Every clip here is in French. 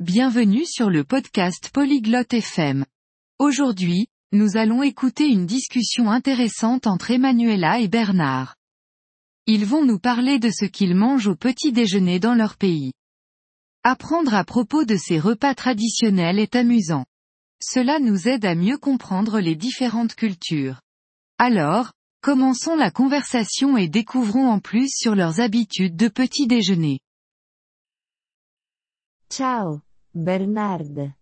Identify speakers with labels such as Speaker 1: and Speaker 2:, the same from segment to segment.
Speaker 1: Bienvenue sur le podcast Polyglotte FM. Aujourd'hui, nous allons écouter une discussion intéressante entre Emanuela et Bernard. Ils vont nous parler de ce qu'ils mangent au petit déjeuner dans leur pays. Apprendre à propos de ces repas traditionnels est amusant. Cela nous aide à mieux comprendre les différentes cultures. Alors, commençons la conversation et découvrons en plus sur leurs habitudes de petit déjeuner.
Speaker 2: Ciao, Bernard.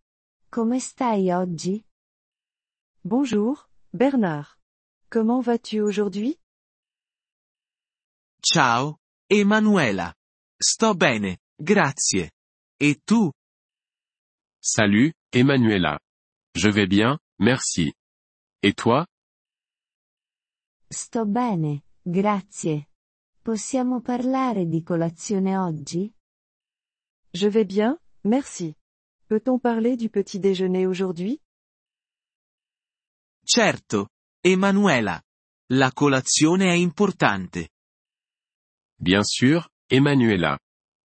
Speaker 2: Come stai oggi?
Speaker 3: Bonjour, Bernard. Comment vas-tu aujourd'hui?
Speaker 4: Ciao, Emanuela. Sto bene, grazie. Et tu?
Speaker 5: Salut, Emanuela. Je vais bien, merci. Et toi?
Speaker 2: Sto bene, grazie. Possiamo parlare di colazione oggi?
Speaker 3: Je vais bien, merci. Peut-on parler du petit déjeuner aujourd'hui?
Speaker 4: Certo, Emanuela. La colazione è importante.
Speaker 5: Bien sûr, Emanuela.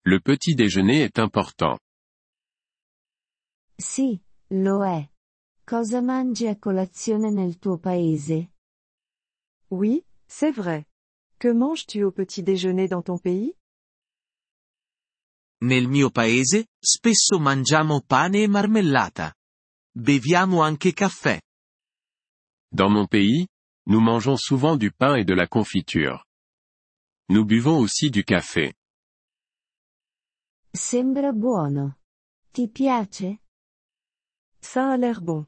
Speaker 5: Le petit déjeuner est important.
Speaker 2: Sì, lo è. Cosa mangi a colazione nel tuo paese?
Speaker 3: Oui, c'est vrai. Que manges-tu au petit déjeuner dans ton pays?
Speaker 4: Nel mio paese, spesso mangiamo pane e marmellata. Beviamo anche caffè.
Speaker 5: Dans mon pays, nous mangeons souvent du pain et de la confiture. Nous buvons aussi du café.
Speaker 2: Sembra buono. Ti piace?
Speaker 3: Ça a l'air bon.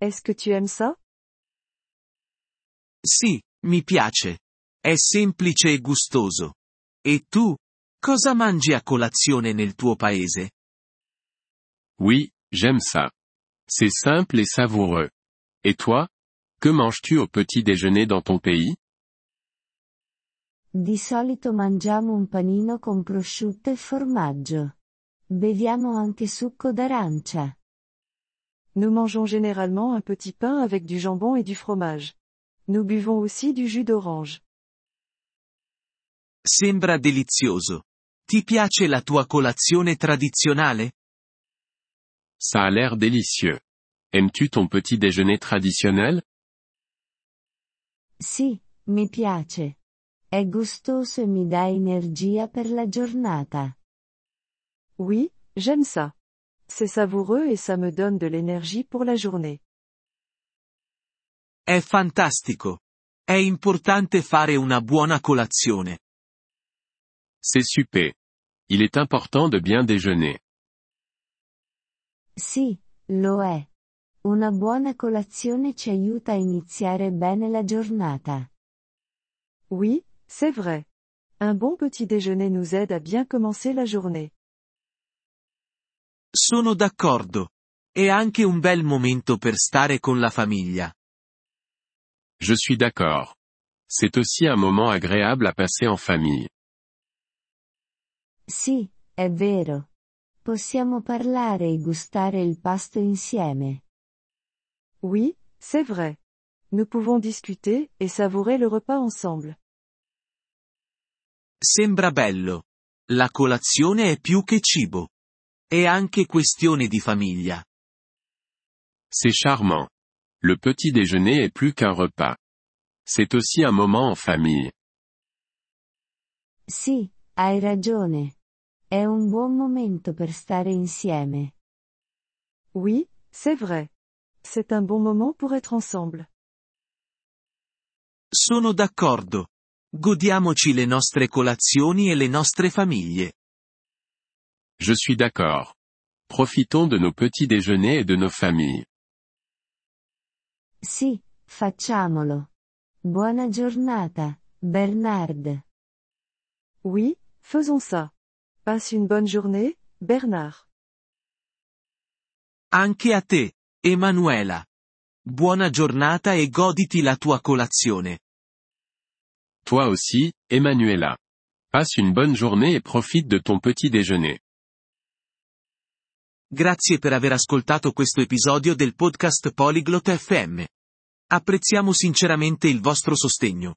Speaker 3: Est-ce que tu aimes ça?
Speaker 4: Sì, mi piace. È semplice e gustoso. E tu? Cosa mangi a colazione nel tuo paese?
Speaker 5: Oui, j'aime ça. C'est simple et savoureux. Et toi? Que manges-tu au petit déjeuner dans ton pays?
Speaker 2: Di solito mangiamo un panino con prosciutto e formaggio. Beviamo anche succo d'arancia.
Speaker 3: Nous mangeons généralement un petit pain avec du jambon et du fromage. Nous buvons aussi du jus d'orange.
Speaker 4: Sembra delizioso. Ti piace la tua colazione tradizionale?
Speaker 5: Ça a l'air délicieux. Aimes-tu ton petit déjeuner traditionnel?
Speaker 2: Sì, mi piace. È gustoso e mi dà energia per la giornata.
Speaker 3: Oui, j'aime ça. C'est savoureux et ça me donne de l'énergie pour la journée.
Speaker 4: È fantastico. È importante fare una buona colazione.
Speaker 5: C'est super. Il est important de bien déjeuner.
Speaker 2: Sì, lo è. Una buona colazione ci aiuta a iniziare bene la giornata.
Speaker 3: Oui, c'est vrai. Un bon petit déjeuner nous aide à bien commencer la journée.
Speaker 4: Sono d'accordo. È anche un bel momento per stare con la famiglia.
Speaker 5: Je suis d'accord. C'est aussi un moment agréable à passer en famille.
Speaker 2: Sì, è vero. Possiamo parlare e gustare il pasto insieme.
Speaker 3: Oui, c'est vrai. Nous pouvons discuter et savourer le repas ensemble.
Speaker 4: Sembra bello. La colazione è più che cibo. È anche questione di famiglia.
Speaker 5: C'est charmant. Le petit déjeuner est plus qu'un repas. C'est aussi un moment en famille.
Speaker 2: Sì, hai ragione. È un buon momento per stare insieme.
Speaker 3: Oui, c'est vrai. C'est un bon moment pour être ensemble.
Speaker 4: Sono d'accordo. Godiamoci le nostre colazioni e le nostre famiglie.
Speaker 5: Je suis d'accord. Profitons de nos petits déjeuners et de nos familles.
Speaker 2: Sì, facciamolo. Buona giornata, Bernard.
Speaker 3: Oui, faisons ça. Passe une bonne journée, Bernard.
Speaker 4: Anche a te, Emanuela. Buona giornata e goditi la tua colazione.
Speaker 5: Toi aussi, Emanuela. Passe une bonne journée et profite de ton petit déjeuner.
Speaker 4: Grazie per aver ascoltato questo episodio del podcast Polyglot FM. Apprezziamo sinceramente il vostro sostegno.